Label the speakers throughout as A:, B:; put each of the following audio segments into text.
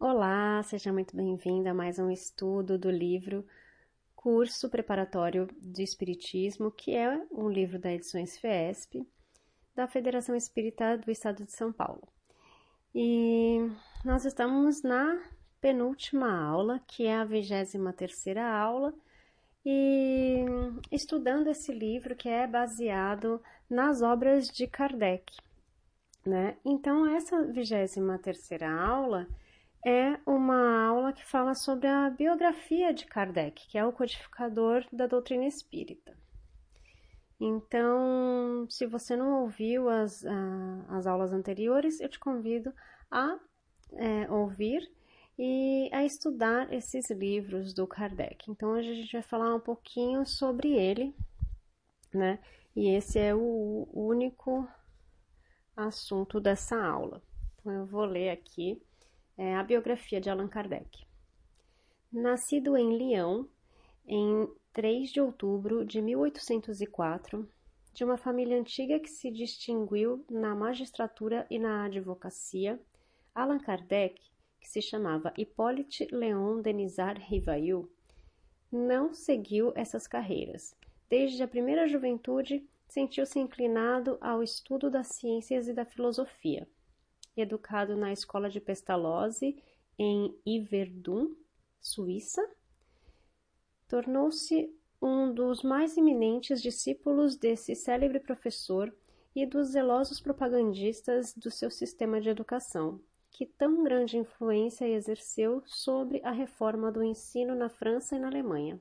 A: Olá, seja muito bem-vinda a mais um estudo do livro Curso Preparatório de Espiritismo, que é um livro da Edições FESP, da Federação Espírita do Estado de São Paulo. E nós estamos na penúltima aula, que é a 23 terceira aula, e estudando esse livro que é baseado nas obras de Kardec. Né? Então, essa 23 terceira aula é uma aula que fala sobre a biografia de Kardec, que é o codificador da doutrina espírita. Então, se você não ouviu as, as aulas anteriores, eu te convido a é, ouvir e a estudar esses livros do Kardec. Então, hoje a gente vai falar um pouquinho sobre ele, né? E esse é o único assunto dessa aula. Então, eu vou ler aqui é, a biografia de Allan Kardec. Nascido em Lyon, em 3 de outubro de 1804, de uma família antiga que se distinguiu na magistratura e na advocacia, Allan Kardec, que se chamava Hippolyte Léon Denisard Rivail, não seguiu essas carreiras. Desde a primeira juventude, sentiu-se inclinado ao estudo das ciências e da filosofia educado na escola de Pestalozzi em Yverdun, Suíça, tornou-se um dos mais eminentes discípulos desse célebre professor e dos zelosos propagandistas do seu sistema de educação, que tão grande influência exerceu sobre a reforma do ensino na França e na Alemanha.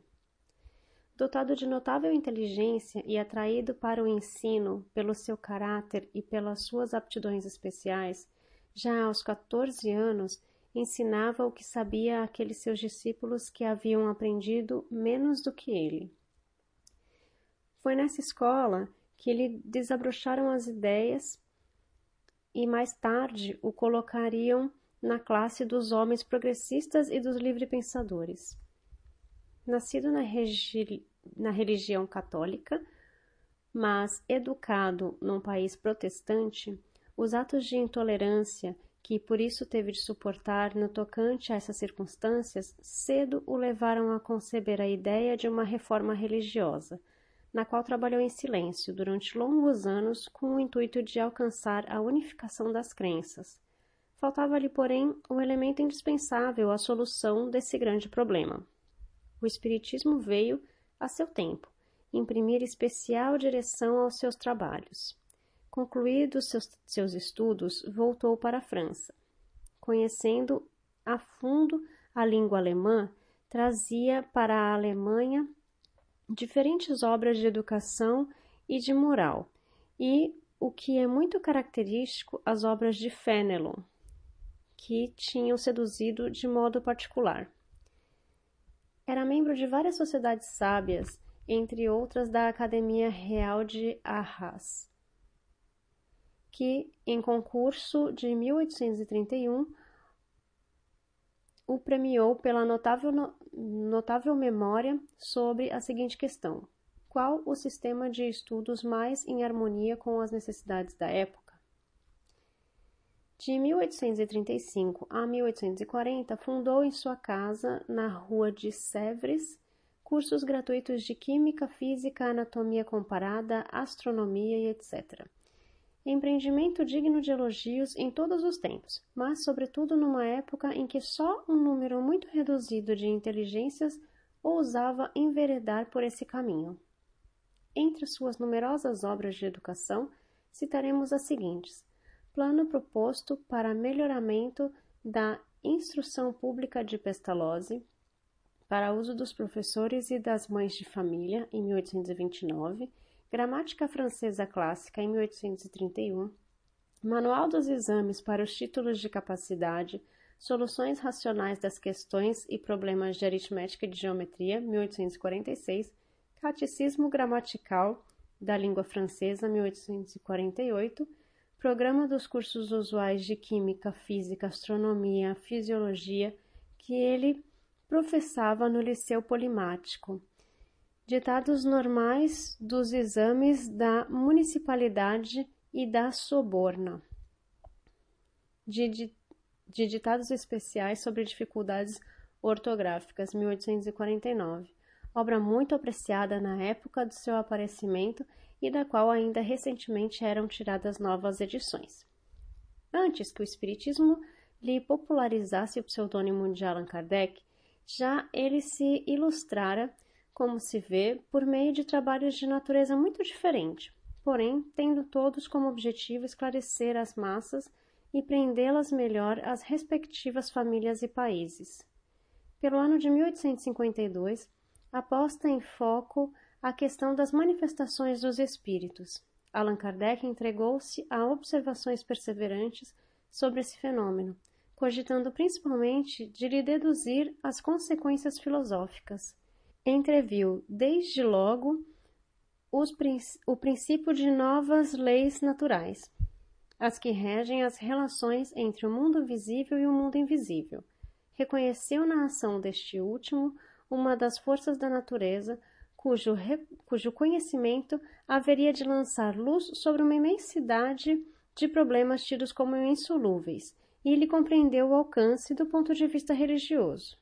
A: Dotado de notável inteligência e atraído para o ensino pelo seu caráter e pelas suas aptidões especiais, já aos 14 anos, ensinava o que sabia àqueles seus discípulos que haviam aprendido menos do que ele. Foi nessa escola que lhe desabrocharam as ideias e mais tarde o colocariam na classe dos homens progressistas e dos livre-pensadores. Nascido na, na religião católica, mas educado num país protestante, os atos de intolerância que por isso teve de suportar no tocante a essas circunstâncias, cedo o levaram a conceber a ideia de uma reforma religiosa, na qual trabalhou em silêncio durante longos anos com o intuito de alcançar a unificação das crenças. Faltava-lhe, porém, o elemento indispensável à solução desse grande problema. O Espiritismo veio, a seu tempo, imprimir especial direção aos seus trabalhos. Concluídos seus, seus estudos, voltou para a França. Conhecendo a fundo a língua alemã, trazia para a Alemanha diferentes obras de educação e de moral, e, o que é muito característico, as obras de Fenelon, que tinham seduzido de modo particular. Era membro de várias sociedades sábias, entre outras da Academia Real de Arras que, em concurso de 1831, o premiou pela notável, notável memória sobre a seguinte questão: qual o sistema de estudos mais em harmonia com as necessidades da época? De 1835 a 1840, fundou em sua casa, na rua de Sèvres, cursos gratuitos de Química, Física, Anatomia Comparada, Astronomia e etc empreendimento digno de elogios em todos os tempos, mas sobretudo numa época em que só um número muito reduzido de inteligências ousava enveredar por esse caminho. Entre suas numerosas obras de educação, citaremos as seguintes: Plano proposto para melhoramento da instrução pública de Pestalozzi, para uso dos professores e das mães de família, em 1829 Gramática Francesa Clássica, em 1831, Manual dos Exames para os Títulos de Capacidade, Soluções Racionais das Questões e Problemas de Aritmética e de Geometria, 1846, Catecismo Gramatical da Língua Francesa, 1848, Programa dos Cursos Usuais de Química, Física, Astronomia, Fisiologia, que ele professava no Liceu Polimático, ditados normais dos exames da municipalidade e da soborna. De, de, de ditados especiais sobre dificuldades ortográficas, 1849, obra muito apreciada na época do seu aparecimento e da qual ainda recentemente eram tiradas novas edições. Antes que o Espiritismo lhe popularizasse o pseudônimo de Allan Kardec, já ele se ilustrara, como se vê, por meio de trabalhos de natureza muito diferente, porém tendo todos como objetivo esclarecer as massas e prendê-las melhor às respectivas famílias e países. Pelo ano de 1852, aposta em foco a questão das manifestações dos espíritos. Allan Kardec entregou-se a observações perseverantes sobre esse fenômeno, cogitando principalmente de lhe deduzir as consequências filosóficas. Entreviu, desde logo, os, o princípio de novas leis naturais, as que regem as relações entre o mundo visível e o mundo invisível. Reconheceu na ação deste último uma das forças da natureza, cujo, cujo conhecimento haveria de lançar luz sobre uma imensidade de problemas tidos como insolúveis, e ele compreendeu o alcance do ponto de vista religioso.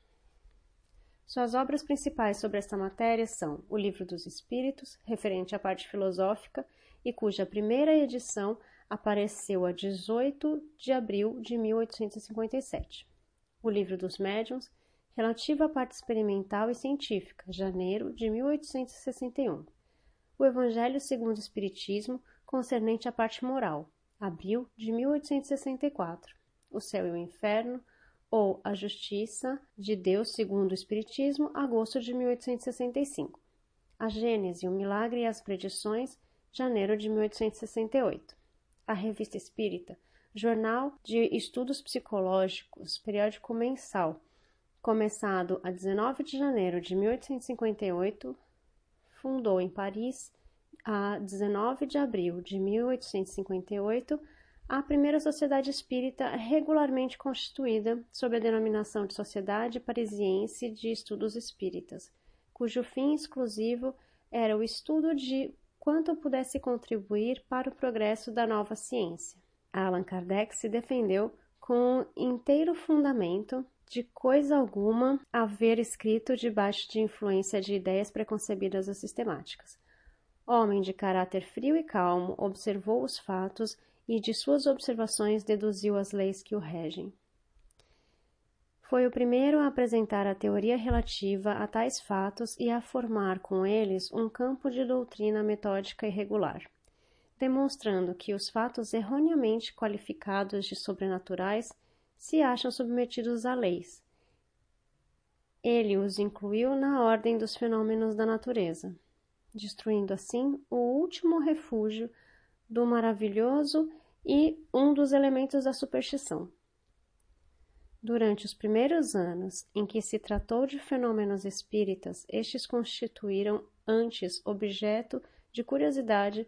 A: Suas obras principais sobre esta matéria são O Livro dos Espíritos, referente à parte filosófica, e cuja primeira edição apareceu a 18 de abril de 1857. O Livro dos Médiuns, relativo à parte experimental e científica, janeiro de 1861. O Evangelho segundo o Espiritismo, concernente à parte moral, abril de 1864. O Céu e o Inferno, ou A Justiça de Deus segundo o Espiritismo, agosto de 1865. A Gênese, o Milagre e as Predições, janeiro de 1868. A Revista Espírita, Jornal de Estudos Psicológicos, periódico mensal, começado a 19 de janeiro de 1858, fundou em Paris, a 19 de abril de 1858, a primeira sociedade espírita regularmente constituída sob a denominação de Sociedade Parisiense de Estudos Espíritas, cujo fim exclusivo era o estudo de quanto pudesse contribuir para o progresso da nova ciência. Allan Kardec se defendeu com inteiro fundamento de coisa alguma haver escrito debaixo de influência de ideias preconcebidas ou sistemáticas. Homem de caráter frio e calmo, observou os fatos e de suas observações deduziu as leis que o regem. Foi o primeiro a apresentar a teoria relativa a tais fatos e a formar com eles um campo de doutrina metódica e regular, demonstrando que os fatos erroneamente qualificados de sobrenaturais se acham submetidos a leis. Ele os incluiu na ordem dos fenômenos da natureza, destruindo assim o último refúgio do maravilhoso e um dos elementos da superstição. Durante os primeiros anos em que se tratou de fenômenos espíritas, estes constituíram antes objeto de curiosidade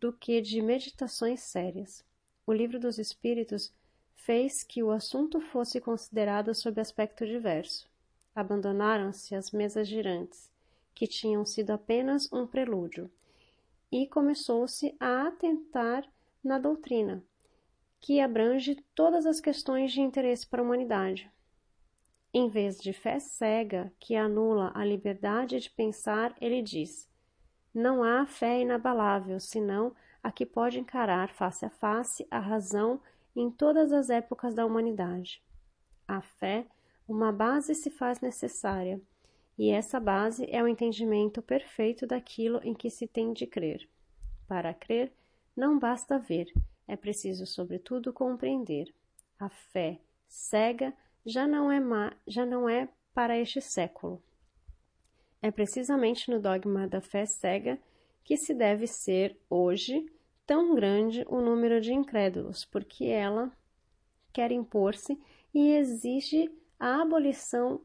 A: do que de meditações sérias. O Livro dos Espíritos fez que o assunto fosse considerado sob aspecto diverso. Abandonaram-se as mesas girantes, que tinham sido apenas um prelúdio, e começou-se a atentar na doutrina, que abrange todas as questões de interesse para a humanidade. Em vez de fé cega que anula a liberdade de pensar, ele diz: não há fé inabalável, senão a que pode encarar face a face a razão em todas as épocas da humanidade. A fé, uma base se faz necessária, e essa base é o entendimento perfeito daquilo em que se tem de crer. Para crer, não basta ver, é preciso, sobretudo, compreender. A fé cega já não é, má, já não é para este século. É precisamente no dogma da fé cega que se deve ser, hoje, tão grande o número de incrédulos, porque ela quer impor-se e exige a abolição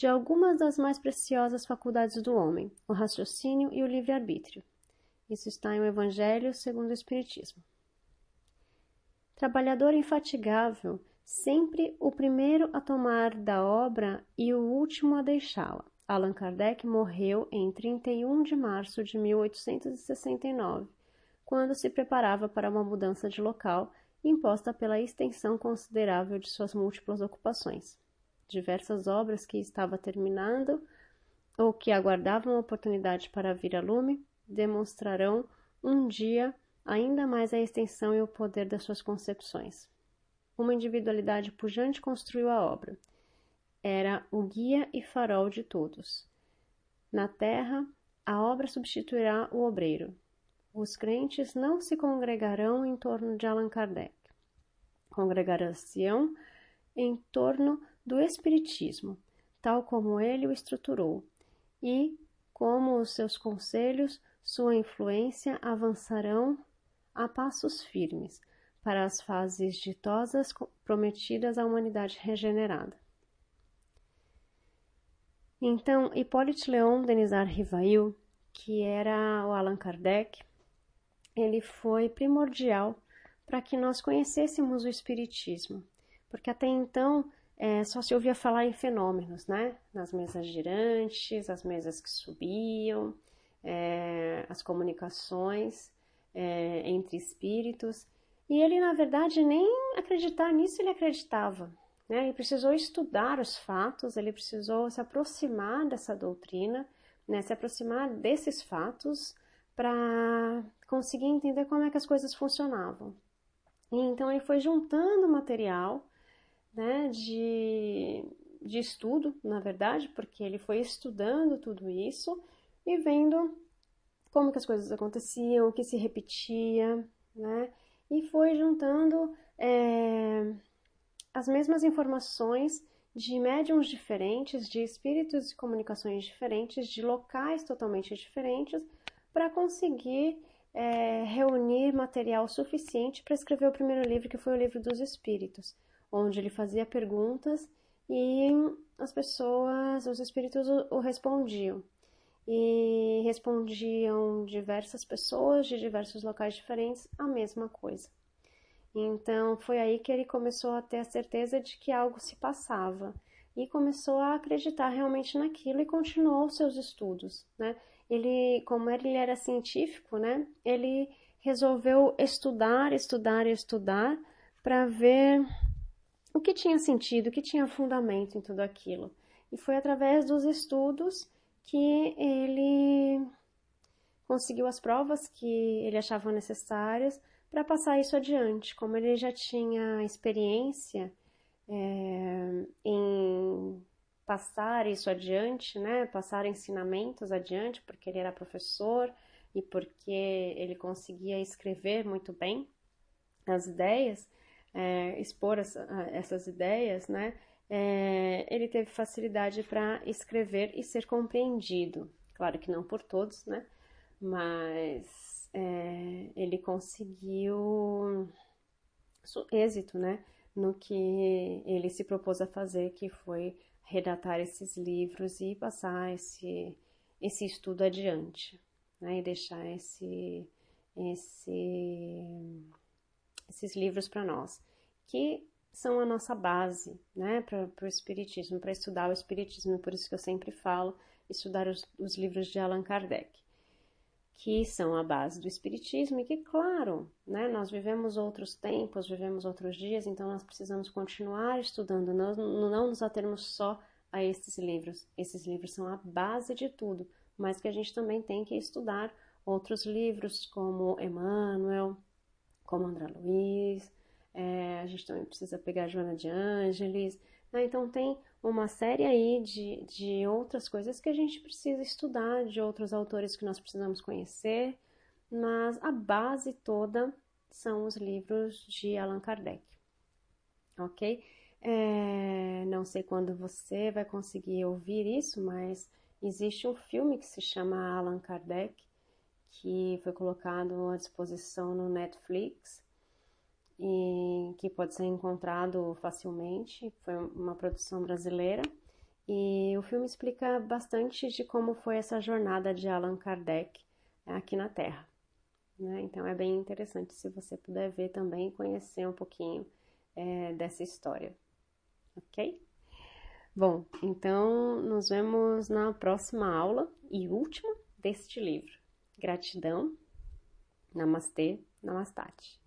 A: de algumas das mais preciosas faculdades do homem, o raciocínio e o livre-arbítrio. Isso está em o Evangelho segundo o Espiritismo. Trabalhador infatigável, sempre o primeiro a tomar da obra e o último a deixá-la. Allan Kardec morreu em 31 de março de 1869 quando se preparava para uma mudança de local imposta pela extensão considerável de suas múltiplas ocupações. Diversas obras que estava terminando ou que aguardavam a oportunidade para vir a lume demonstrarão um dia ainda mais a extensão e o poder das suas concepções. Uma individualidade pujante construiu a obra. Era o guia e farol de todos. Na terra, a obra substituirá o obreiro. Os crentes não se congregarão em torno de Allan Kardec. Congregarão-se em torno do Espiritismo, tal como ele o estruturou, e, como os seus conselhos, sua influência avançarão a passos firmes para as fases ditosas prometidas à humanidade regenerada. Então, Hippolyte Léon Denisard Rivail, que era o Allan Kardec, ele foi primordial para que nós conhecêssemos o Espiritismo, porque até então é, só se ouvia falar em fenômenos, né? Nas mesas girantes, as mesas que subiam, é, as comunicações é, entre espíritos. E ele, na verdade, nem acreditar nisso ele acreditava. Né? Ele precisou estudar os fatos, ele precisou se aproximar dessa doutrina, né? se aproximar desses fatos para conseguir entender como é que as coisas funcionavam. E então ele foi juntando material né, de, de estudo, na verdade, porque ele foi estudando tudo isso e vendo como que as coisas aconteciam, o que se repetia, né? E foi juntando é, as mesmas informações de médiums diferentes, de espíritos e comunicações diferentes, de locais totalmente diferentes, para conseguir é, reunir material suficiente para escrever o primeiro livro, que foi o livro dos Espíritos, onde ele fazia perguntas e as pessoas, os espíritos o, respondiam e respondiam diversas pessoas de diversos locais diferentes a mesma coisa. Então foi aí que ele começou a ter a certeza de que algo se passava e começou a acreditar realmente naquilo e continuou seus estudos, né? Ele, como ele era científico, né? Ele resolveu estudar, estudar e estudar para ver o que tinha sentido, o que tinha fundamento em tudo aquilo. E foi através dos estudos que ele conseguiu as provas que ele achava necessárias para passar isso adiante. Como ele já tinha experiência é, em passar isso adiante, né, passar ensinamentos adiante, porque ele era professor e porque ele conseguia escrever muito bem as ideias, é, expor essa, essas ideias, né, é, ele teve facilidade para escrever e ser compreendido. Claro que não por todos, né? Mas é, ele conseguiu êxito, né? No que ele se propôs a fazer, que foi redatar esses livros e passar esse, esse estudo adiante, né? E deixar esse, esse, esses livros para nós. Que são a nossa base né, para o Espiritismo, para estudar o Espiritismo, por isso que eu sempre falo, estudar os, os, livros de Allan Kardec, que são a base do Espiritismo e que, claro, né, nós vivemos outros tempos, vivemos outros dias, então nós precisamos continuar estudando, não, não nos atermos só a esses livros. Esses livros são a base de tudo, mas que a gente também tem que estudar outros livros como Emmanuel, como André Luiz, é, a gente também precisa pegar Joana de Ângeles. Né? Então, tem uma série aí de, de outras coisas que a gente precisa estudar, de outros autores que nós precisamos conhecer, mas a base toda são os livros de Allan Kardec. Ok? É, não sei quando você vai conseguir ouvir isso, mas existe um filme que se chama Allan Kardec, que foi colocado à disposição no Netflix e que pode ser encontrado facilmente. Foi uma produção brasileira e o filme explica bastante de como foi essa jornada de Allan Kardec aqui na Terra. Né? Então é bem interessante se você puder ver também e conhecer um pouquinho é, dessa história, ok? Bom, então nos vemos na próxima aula e última deste livro. Gratidão. Namastê, Namastate.